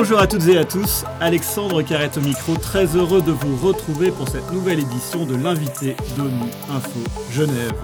Bonjour à toutes et à tous, Alexandre Carrette au micro, très heureux de vous retrouver pour cette nouvelle édition de l'invité d'ONU Info Genève.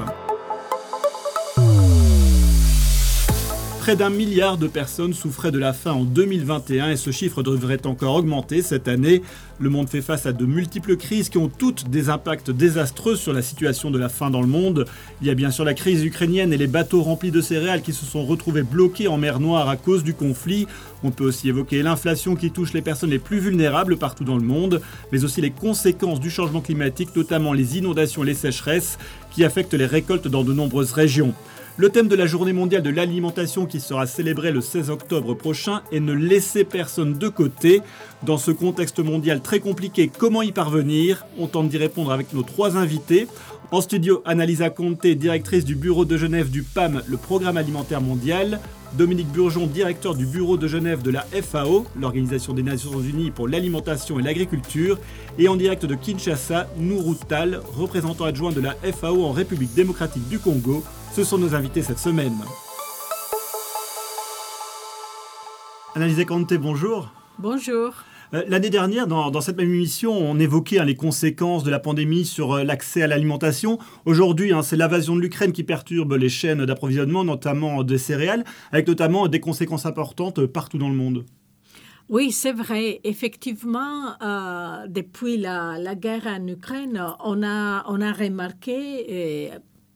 Près d'un milliard de personnes souffraient de la faim en 2021 et ce chiffre devrait encore augmenter cette année. Le monde fait face à de multiples crises qui ont toutes des impacts désastreux sur la situation de la faim dans le monde. Il y a bien sûr la crise ukrainienne et les bateaux remplis de céréales qui se sont retrouvés bloqués en mer Noire à cause du conflit. On peut aussi évoquer l'inflation qui touche les personnes les plus vulnérables partout dans le monde, mais aussi les conséquences du changement climatique, notamment les inondations et les sécheresses qui affectent les récoltes dans de nombreuses régions. Le thème de la journée mondiale de l'alimentation qui sera célébrée le 16 octobre prochain est ne laisser personne de côté. Dans ce contexte mondial très compliqué, comment y parvenir? On tente d'y répondre avec nos trois invités. En studio, Annalisa Conte, directrice du bureau de Genève du PAM, le Programme alimentaire mondial. Dominique Burgeon, directeur du bureau de Genève de la FAO, l'Organisation des Nations Unies pour l'alimentation et l'agriculture. Et en direct de Kinshasa, Nourou Tal, représentant adjoint de la FAO en République démocratique du Congo. Ce sont nos invités cette semaine. Analysé Conte, bonjour. Bonjour. Euh, l'année dernière, dans, cette même émission, on évoquait hein, les conséquences de la pandémie sur euh, l'accès à l'alimentation. Aujourd'hui, hein, c'est l'invasion de l'Ukraine qui perturbe les chaînes d'approvisionnement, notamment des céréales, avec notamment des conséquences importantes partout dans le monde. Oui, c'est vrai. Effectivement, euh, depuis la, guerre en Ukraine, on a remarqué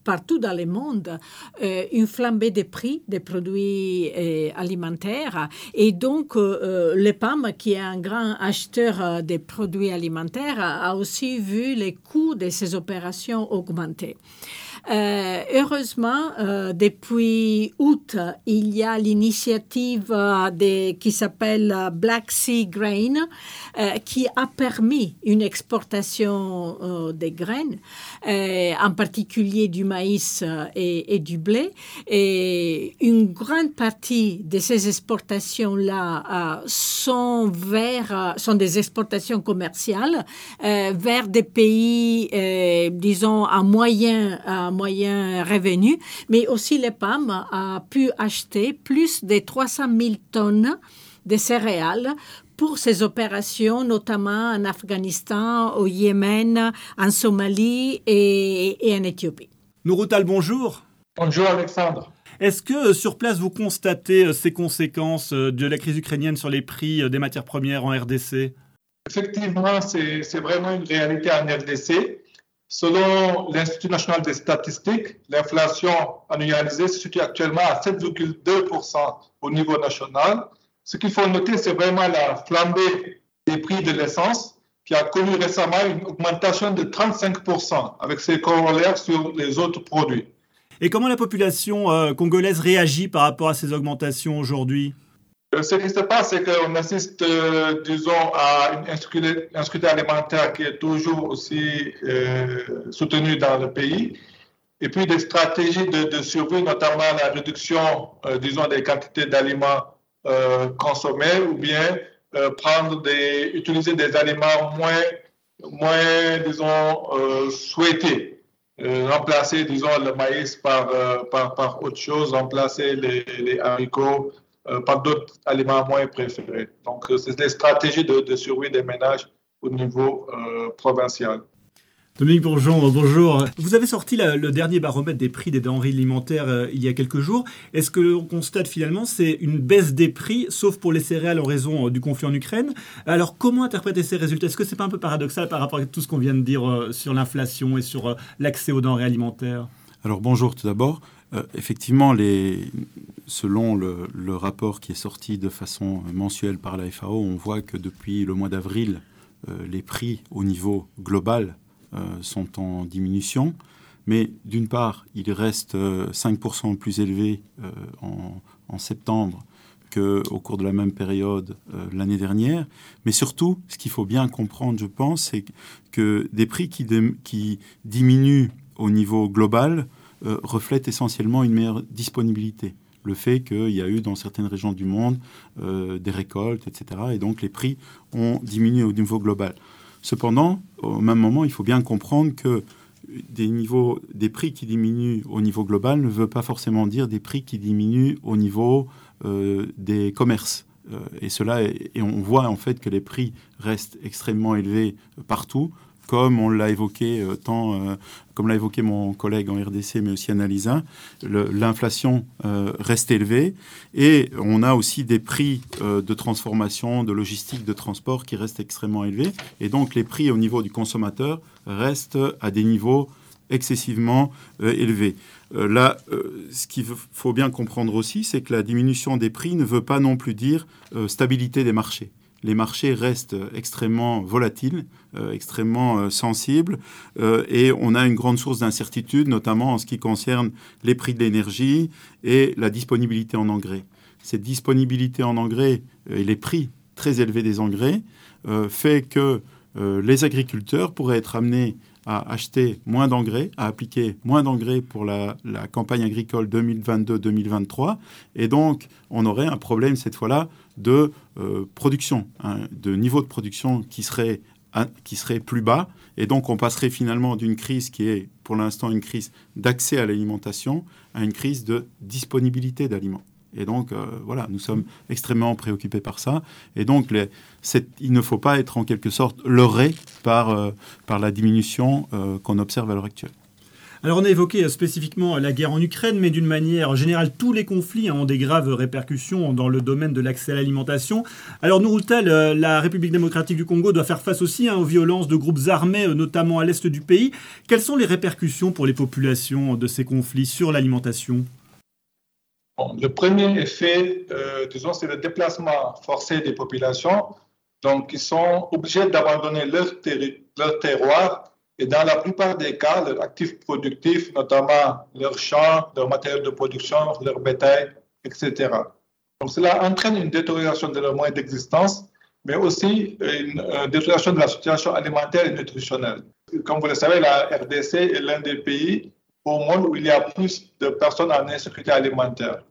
partout dans le monde euh, une flambée des prix des produits euh, alimentaires. Et donc, euh, le PAM, qui est un grand acheteur des produits alimentaires, a aussi vu les coûts de ces opérations augmenter. Euh, heureusement, euh, depuis août, il y a l'initiative euh, qui s'appelle Black Sea Grain, qui a permis une exportation des graines, en particulier du maïs et, du blé. Et une grande partie de ces exportations-là sont, vers, sont des exportations commerciales vers des pays, disons, à moyen, à moyen revenu, mais aussi le PAM a pu acheter plus de 300 000 tonnes de céréales pour ces opérations, notamment en Afghanistan, au Yémen, en Somalie et, en Éthiopie. Nouroutal, bonjour. Bonjour Alexandre. Est-ce que euh, sur place, vous constatez euh, ces conséquences euh, de la crise ukrainienne sur les prix des matières premières en RDC Effectivement, c'est vraiment une réalité en RDC. Selon l'Institut national des statistiques, l'inflation annualisée se situe actuellement à 7,2% au niveau national. Ce qu'il faut noter, c'est vraiment la flambée des prix de l'essence qui a connu récemment une augmentation de 35% avec ses corollaires sur les autres produits. Et comment la population euh, congolaise réagit par rapport à ces augmentations aujourd'hui? Euh, ce qui se passe, c'est qu'on assiste, euh, disons, à une insécurité alimentaire qui est toujours aussi euh, soutenue dans le pays. Et puis des stratégies de, survie, notamment la réduction, disons, des quantités d'aliments consommés ou bien prendre des, utiliser des aliments moins, moins disons, souhaités. remplacer, disons, le maïs par, par, par autre chose, remplacer les, les haricots euh, par d'autres aliments moins préférés. Donc, euh, c'est des stratégies de, survie des ménages au niveau euh, provincial. Dominique Bourgeon, bonjour. Vous avez sorti le dernier baromètre des prix des denrées alimentaires il y a quelques jours. Est-ce que l'on constate finalement c'est une baisse des prix, sauf pour les céréales en raison du conflit en Ukraine? Alors comment interpréter ces résultats? Est-ce que c'est pas un peu paradoxal par rapport à tout ce qu'on vient de dire sur l'inflation et sur l'accès aux denrées alimentaires? Alors bonjour tout d'abord. effectivement, les, selon le, rapport qui est sorti de façon mensuelle par la FAO, on voit que depuis le mois d'avril, euh, les prix au niveau global euh, sont en diminution. Mais d'une part, ils restent 5% euh, plus élevés en, en, septembre qu'au cours de la même période l'année dernière. Mais surtout, ce qu'il faut bien comprendre, je pense, c'est que des prix qui, diminuent au niveau global reflètent essentiellement une meilleure disponibilité le fait qu'il y a eu dans certaines régions du monde euh, des récoltes, etc. Et donc les prix ont diminué au niveau global. Cependant, au même moment, il faut bien comprendre que des, prix qui diminuent au niveau global ne veut pas forcément dire des prix qui diminuent au niveau euh, des commerces. Et cela, et on voit en fait que les prix restent extrêmement élevés partout comme on l'a évoqué euh, euh, comme l'a évoqué mon collègue en RDC, mais aussi Annalisa, l'inflation euh, reste élevée et on a aussi des prix de transformation, de logistique, de transport qui restent extrêmement élevés. Et donc les prix au niveau du consommateur restent à des niveaux excessivement élevés. là, ce qu'il faut bien comprendre aussi, c'est que la diminution des prix ne veut pas non plus dire stabilité des marchés les marchés restent extrêmement volatiles, euh, extrêmement euh, sensibles, euh, et on a une grande source d'incertitude, notamment en ce qui concerne les prix de l'énergie et la disponibilité en engrais. Cette disponibilité en engrais et les prix très élevés des engrais fait que les agriculteurs pourraient être amenés à acheter moins d'engrais, à appliquer moins d'engrais pour la, campagne agricole 2022-2023, et donc on aurait un problème cette fois-là de euh, production, hein, de niveau de production qui serait plus bas. Et donc, on passerait finalement d'une crise qui est pour l'instant une crise d'accès à l'alimentation à une crise de disponibilité d'aliments. Et donc, euh, voilà, nous sommes extrêmement préoccupés par ça. Et donc, il ne faut pas être en quelque sorte leurré par, euh, par la diminution qu'on observe à l'heure actuelle. Alors on a évoqué euh, spécifiquement la guerre en Ukraine, mais d'une manière générale, tous les conflits ont des graves répercussions dans le domaine de l'accès à l'alimentation. Alors Nouroutal, euh, la République démocratique du Congo doit faire face aussi hein, aux violences de groupes armés, euh, notamment à l'est du pays. Quelles sont les répercussions pour les populations de ces conflits sur l'alimentation? Le premier effet, disons, c'est le déplacement forcé des populations. Donc, ils sont obligés d'abandonner leur, terroir et dans la plupart des cas, leurs actifs productifs, notamment leurs champs, leurs matériaux de production, leur bétail, etc. Donc cela entraîne une détérioration de leurs moyens d'existence, mais aussi une, détérioration de la situation alimentaire et nutritionnelle. Comme vous le savez, la RDC est l'un des pays au monde où il y a plus de personnes en insécurité alimentaire.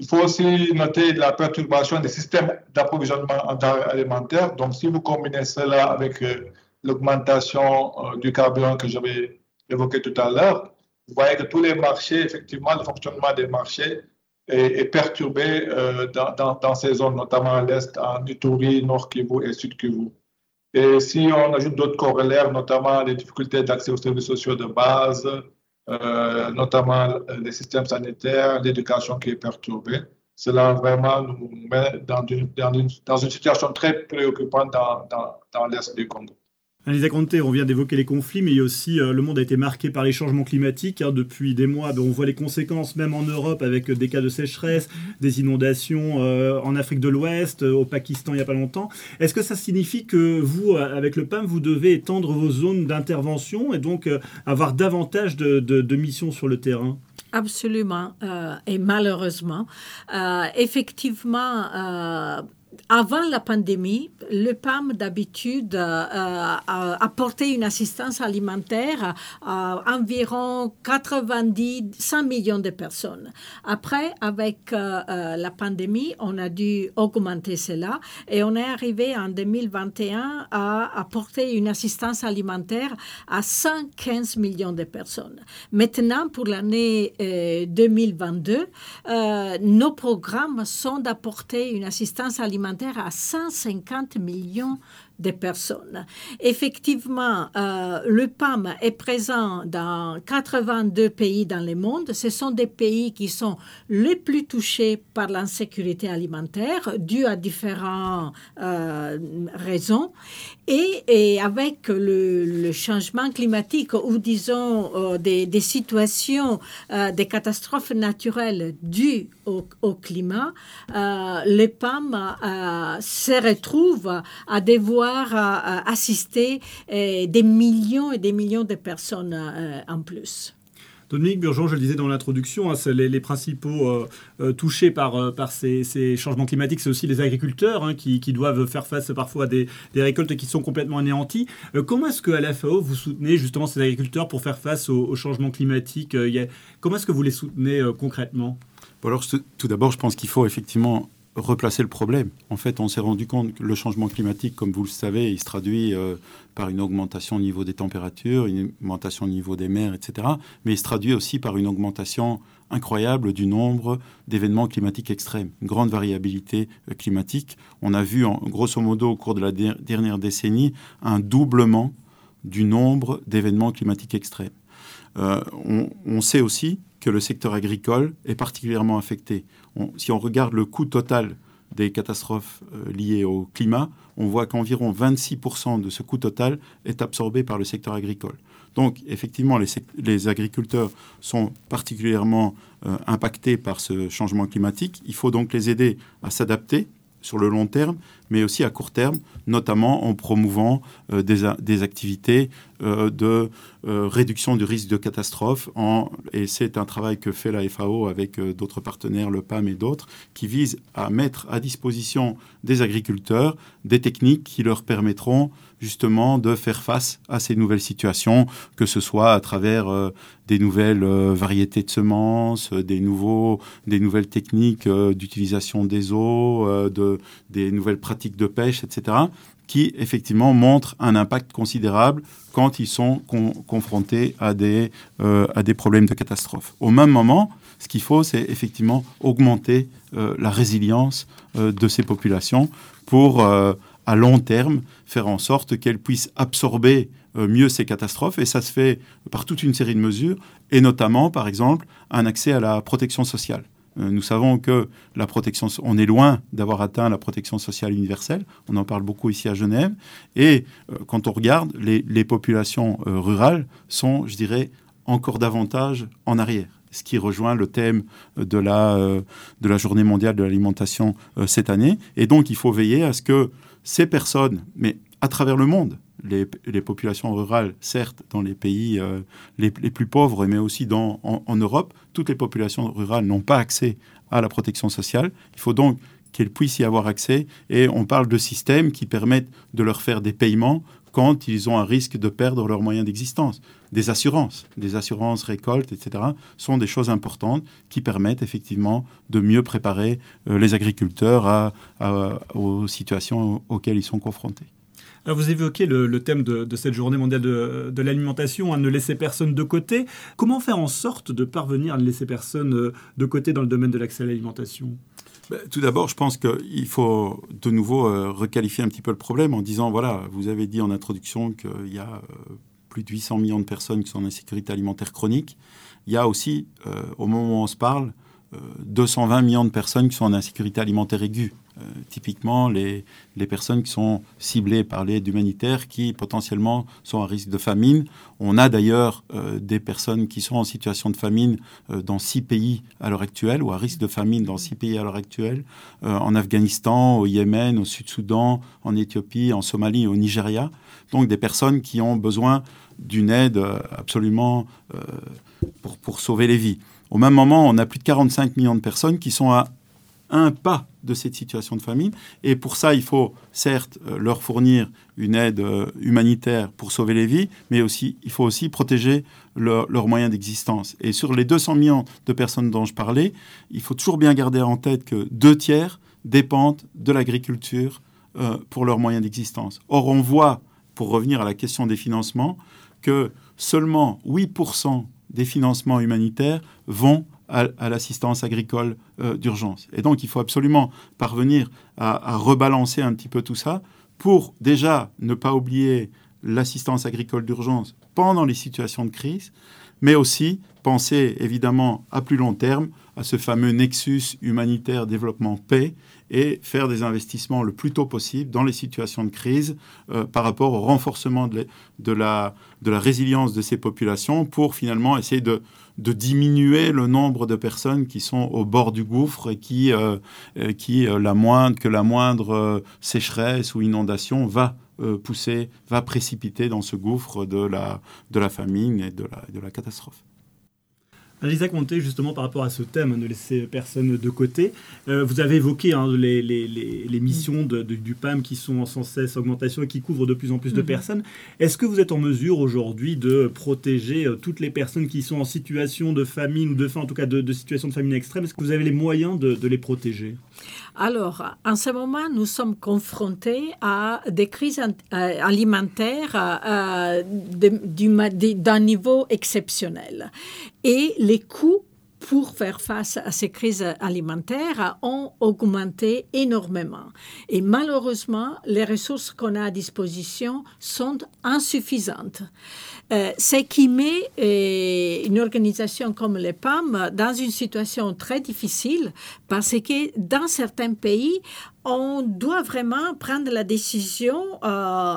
Il faut aussi noter la perturbation des systèmes d'approvisionnement en alimentaire. Donc, si vous combinez cela avec euh, l'augmentation euh, du carburant que j'avais évoqué tout à l'heure, vous voyez que tous les marchés, effectivement, le fonctionnement des marchés est, perturbé euh, dans, dans, ces zones, notamment à l'est, en Ituri, Nord Kivu et Sud Kivu. Et si on ajoute d'autres corollaires, notamment les difficultés d'accès aux services sociaux de base, euh, notamment les systèmes sanitaires, l'éducation qui est perturbée, cela vraiment nous met dans une, dans une, dans une situation très préoccupante dans, dans, dans l'est du Congo. Lisa Conte, on vient d'évoquer les conflits, mais aussi euh, le monde a été marqué par les changements climatiques. Hein, depuis des mois, ben, on voit les conséquences même en Europe avec des cas de sécheresse, des inondations euh, en Afrique de l'Ouest, euh, au Pakistan il n'y a pas longtemps. Est-ce que ça signifie que vous, avec le PAM, vous devez étendre vos zones d'intervention et donc avoir davantage de, missions sur le terrain? Absolument. et malheureusement, effectivement, avant la pandémie, le PAM d'habitude euh, apportait une assistance alimentaire à environ 90, 100 millions de personnes. Après, avec euh, euh, la pandémie, on a dû augmenter cela et on est arrivé en 2021 à apporter une assistance alimentaire à 115 millions de personnes. Maintenant, pour l'année 2022, nos programmes sont d'apporter une assistance alimentaire à 150 millions des personnes. Effectivement, euh, le PAM est présent dans 82 pays dans le monde. Ce sont des pays qui sont les plus touchés par l'insécurité alimentaire, due à différentes euh, raisons. Et, et, avec le, changement climatique ou disons euh, des, des, situations, des catastrophes naturelles dues au, au climat, le PAM se retrouve à devoir assister euh, des millions et des millions de personnes euh, en plus. Dominique Burgeon, je le disais dans l'introduction, hein, les, principaux euh, touchés par, par ces, changements climatiques, c'est aussi les agriculteurs hein, qui, doivent faire face parfois à des, récoltes qui sont complètement anéanties. comment est-ce qu'à la FAO, vous soutenez justement ces agriculteurs pour faire face aux, changements climatiques Comment est-ce que vous les soutenez concrètement? Alors, tout d'abord, je pense qu'il faut effectivement replacer le problème. En fait, on s'est rendu compte que le changement climatique, comme vous le savez, il se traduit euh, par une augmentation au niveau des températures, une augmentation au niveau des mers, etc. Mais il se traduit aussi par une augmentation incroyable du nombre d'événements climatiques extrêmes, une grande variabilité euh, climatique. On a vu, en, grosso modo, au cours de la dernière décennie, un doublement du nombre d'événements climatiques extrêmes. Euh, on, sait aussi le secteur agricole est particulièrement affecté. si on regarde le coût total des catastrophes euh, liées au climat, on voit qu'environ 26% de ce coût total est absorbé par le secteur agricole. Donc, effectivement, les, agriculteurs sont particulièrement euh, impactés par ce changement climatique. Il faut donc les aider à s'adapter sur le long terme, mais aussi à court terme, notamment en promouvant euh, des, activités euh, de euh, réduction du risque de catastrophe. Et c'est un travail que fait la FAO avec d'autres partenaires, le PAM et d'autres, qui vise à mettre à disposition des agriculteurs des techniques qui leur permettront justement de faire face à ces nouvelles situations, que ce soit à travers des nouvelles variétés de semences, des, nouveaux, des nouvelles techniques d'utilisation des eaux, de, des nouvelles pratiques de pêche, etc., qui effectivement montrent un impact considérable quand ils sont confrontés à des, euh, à des problèmes de catastrophe. Au même moment, ce qu'il faut, c'est effectivement augmenter euh, la résilience euh, de ces populations pour, à long terme, faire en sorte qu'elles puissent absorber mieux ces catastrophes. Et ça se fait par toute une série de mesures, et notamment, par exemple, un accès à la protection sociale. Euh, nous savons que la protection, on est loin d'avoir atteint la protection sociale universelle. On en parle beaucoup ici à Genève. Et euh, quand on regarde, les, populations euh, rurales sont, je dirais, encore davantage en arrière. Ce qui rejoint le thème de la, de la journée mondiale de l'alimentation cette année. Et donc, il faut veiller à ce que ces personnes, mais à travers le monde, les, populations rurales, certes, dans les pays euh, les, plus pauvres, mais aussi en, Europe, toutes les populations rurales n'ont pas accès à la protection sociale. Il faut donc qu'elles puissent y avoir accès. Et on parle de systèmes qui permettent de leur faire des paiements quand ils ont un risque de perdre leurs moyens d'existence. Des assurances, des assurances récoltes, etc., sont des choses importantes qui permettent effectivement de mieux préparer euh, les agriculteurs aux situations auxquelles ils sont confrontés vous évoquez le, thème de, cette journée mondiale de, l'alimentation, à ne laisser personne de côté. Comment faire en sorte de parvenir à ne laisser personne euh, de côté dans le domaine de l'accès à l'alimentation? Ben, tout d'abord, je pense qu'il faut de nouveau euh, requalifier un petit peu le problème en disant, voilà, vous avez dit en introduction qu'il y a euh, plus de 800 millions de personnes qui sont en insécurité alimentaire chronique. Il y a aussi, au moment où on se parle, 220 millions de personnes qui sont en insécurité alimentaire aiguë. Euh, typiquement, les, les, personnes qui sont ciblées par l'aide humanitaire, qui potentiellement sont à risque de famine. On a d'ailleurs euh, des personnes qui sont en situation de famine euh, dans six pays à l'heure actuelle, ou à risque de famine dans six pays à l'heure actuelle, en Afghanistan, au Yémen, au Sud-Soudan, en Éthiopie, en Somalie, au Nigeria. Donc des personnes qui ont besoin d'une aide absolument pour, pour sauver les vies. Au même moment, on a plus de 45 millions de personnes qui sont à pas de cette situation de famine. Et pour ça, il faut certes euh, leur fournir une aide euh, humanitaire pour sauver les vies, mais aussi, il faut aussi protéger leurs moyens d'existence. Et sur les 200 millions de personnes dont je parlais, il faut toujours bien garder en tête que deux tiers dépendent de l'agriculture euh, pour leurs moyens d'existence. Or, on voit, pour revenir à la question des financements, que seulement 8% des financements humanitaires vont à, l'assistance agricole euh, d'urgence. Et donc, il faut absolument parvenir à, rebalancer un petit peu tout ça pour déjà ne pas oublier l'assistance agricole d'urgence pendant les situations de crise, mais aussi penser évidemment à plus long terme à ce fameux nexus humanitaire développement-paix et faire des investissements le plus tôt possible dans les situations de crise euh, par rapport au renforcement de, la, résilience de ces populations pour finalement essayer de, diminuer le nombre de personnes qui sont au bord du gouffre et qui, euh, euh, la moindre, que la moindre sécheresse ou inondation va pousser, va précipiter dans ce gouffre de la, famine et de la catastrophe. Lisa Conté, justement, par rapport à ce thème, ne laisser personne de côté, euh, vous avez évoqué hein, les, les, les, missions de, du PAM qui sont en sans cesse augmentation et qui couvrent de plus en plus de mhm. personnes. Est-ce que vous êtes en mesure aujourd'hui de protéger euh, toutes les personnes qui sont en situation de famine ou de faim, en tout cas de, situation de famine extrême? Est-ce que vous avez les moyens de, de les protéger? Alors, en ce moment, nous sommes confrontés à des crises alimentaires d'un niveau exceptionnel. Et les coûts pour faire face à ces crises alimentaires ont augmenté énormément. Et malheureusement, les ressources qu'on a à disposition sont insuffisantes. Euh, ce qui met euh, une organisation comme les PAM dans une situation très difficile parce que dans certains pays, on doit vraiment prendre la décision euh,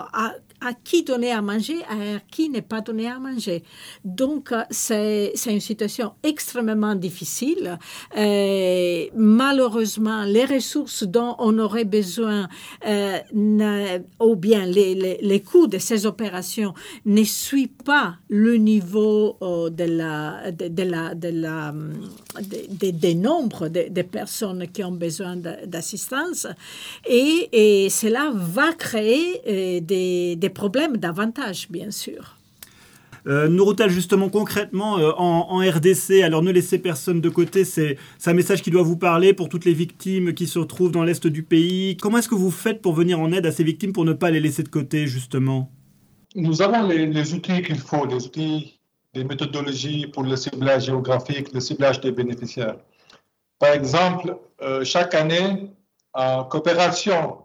à qui donner à manger, à qui n'est pas donné à manger. Donc, euh, c'est une situation extrêmement difficile. Euh, malheureusement, les ressources dont on aurait besoin, ou bien les, les, coûts de ces opérations, ne suivent pas le niveau de la, de, la, de la, de, des nombres de, personnes qui ont besoin d'assistance. Et, et, cela va créer des, des problèmes davantage, bien sûr. Euh, justement, concrètement, euh, en, RDC, alors ne laissez personne de côté, c'est un message qui doit vous parler pour toutes les victimes qui se retrouvent dans l'Est du pays. Comment est-ce que vous faites pour venir en aide à ces victimes pour ne pas les laisser de côté, justement? Nous avons les, outils qu'il faut, les outils, les méthodologies pour le ciblage géographique, le ciblage des bénéficiaires. Par exemple, euh, chaque année, en coopération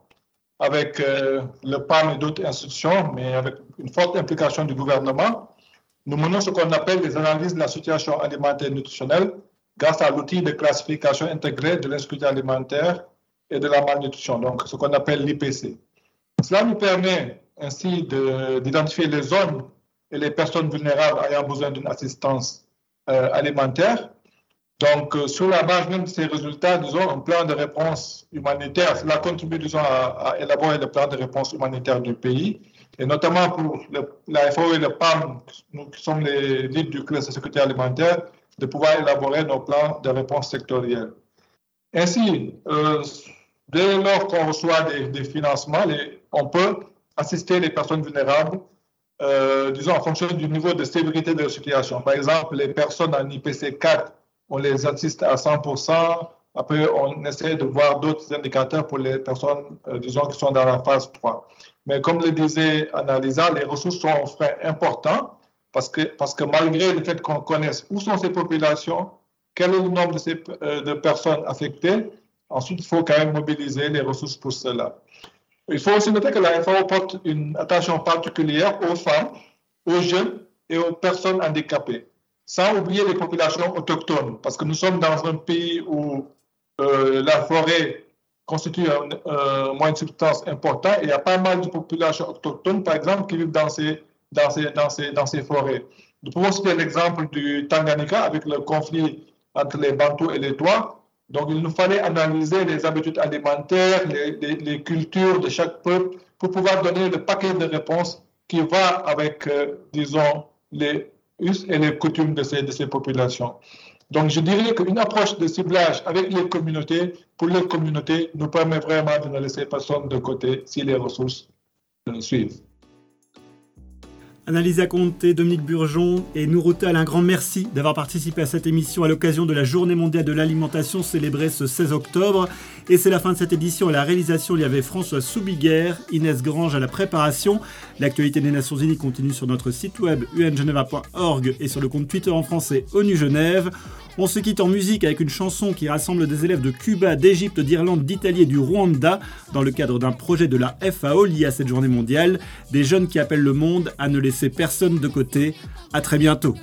avec euh, le PAM et d'autres institutions, mais avec une forte implication du gouvernement, nous menons ce qu'on appelle les analyses de la situation alimentaire et nutritionnelle grâce à l'outil de classification intégrée de l'insécurité alimentaire et de la malnutrition, donc ce qu'on appelle l'IPC. Cela nous permet ainsi d'identifier les zones et les personnes vulnérables ayant besoin d'une assistance euh, alimentaire donc, euh, sur la base même de ces résultats, disons, un plan de réponse humanitaire, cela contribue, disons, à, élaborer le plan de réponse humanitaire du pays, et notamment pour la FAO et le PAM, nous qui sommes les leads du club de sécurité alimentaire, de pouvoir élaborer nos plans de réponse sectoriels. Ainsi, euh, dès lors qu'on reçoit des, financements, on peut assister les personnes vulnérables, euh, disons, en fonction du niveau de sécurité de la situation. Par exemple, les personnes en IPC 4 on les assiste à 100%. Après, on essaie de voir d'autres indicateurs pour les personnes, euh, disons, qui sont dans la phase 3. Mais comme le disait Annalisa, les ressources sont un frein important parce que, parce que malgré le fait qu'on connaisse où sont ces populations, quel est le nombre de, ces, euh, de personnes affectées, ensuite, il faut quand même mobiliser les ressources pour cela. Il faut aussi noter que la FAO porte une attention particulière aux femmes, aux jeunes et aux personnes handicapées sans oublier les populations autochtones, parce que nous sommes dans un pays où euh, la forêt constitue un, moyen de substance important et il y a pas mal de populations autochtones, par exemple, qui vivent dans ces, dans ces, dans ces, dans ces forêts. Nous pouvons citer l'exemple du Tanganyika avec le conflit entre les Bantous et les Toits. Donc, il nous fallait analyser les habitudes alimentaires, les, les, cultures de chaque peuple pour pouvoir donner le paquet de réponses qui va avec, euh, disons, les, et les coutumes de ces, de ces populations. Donc, je dirais qu'une approche de ciblage avec les communautés, pour les communautés, nous permet vraiment de ne laisser personne de côté si les ressources suivent. Annalisa Conté, Dominique Burgeon et Nouroutal, un grand merci d'avoir participé à cette émission à l'occasion de la Journée mondiale de l'alimentation célébrée ce 16 octobre. Et c'est la fin de cette édition. À la réalisation, il y avait François Soubiguerre, Inès Grange à la préparation. L'actualité des Nations Unies continue sur notre site web ungeneva.org et sur le compte Twitter en français ONU Genève. On se quitte en musique avec une chanson qui rassemble des élèves de Cuba, d'Égypte, d'Irlande, d'Italie et du Rwanda dans le cadre d'un projet de la FAO lié à cette journée mondiale. Des jeunes qui appellent le monde à ne laisser personne de côté. À très bientôt.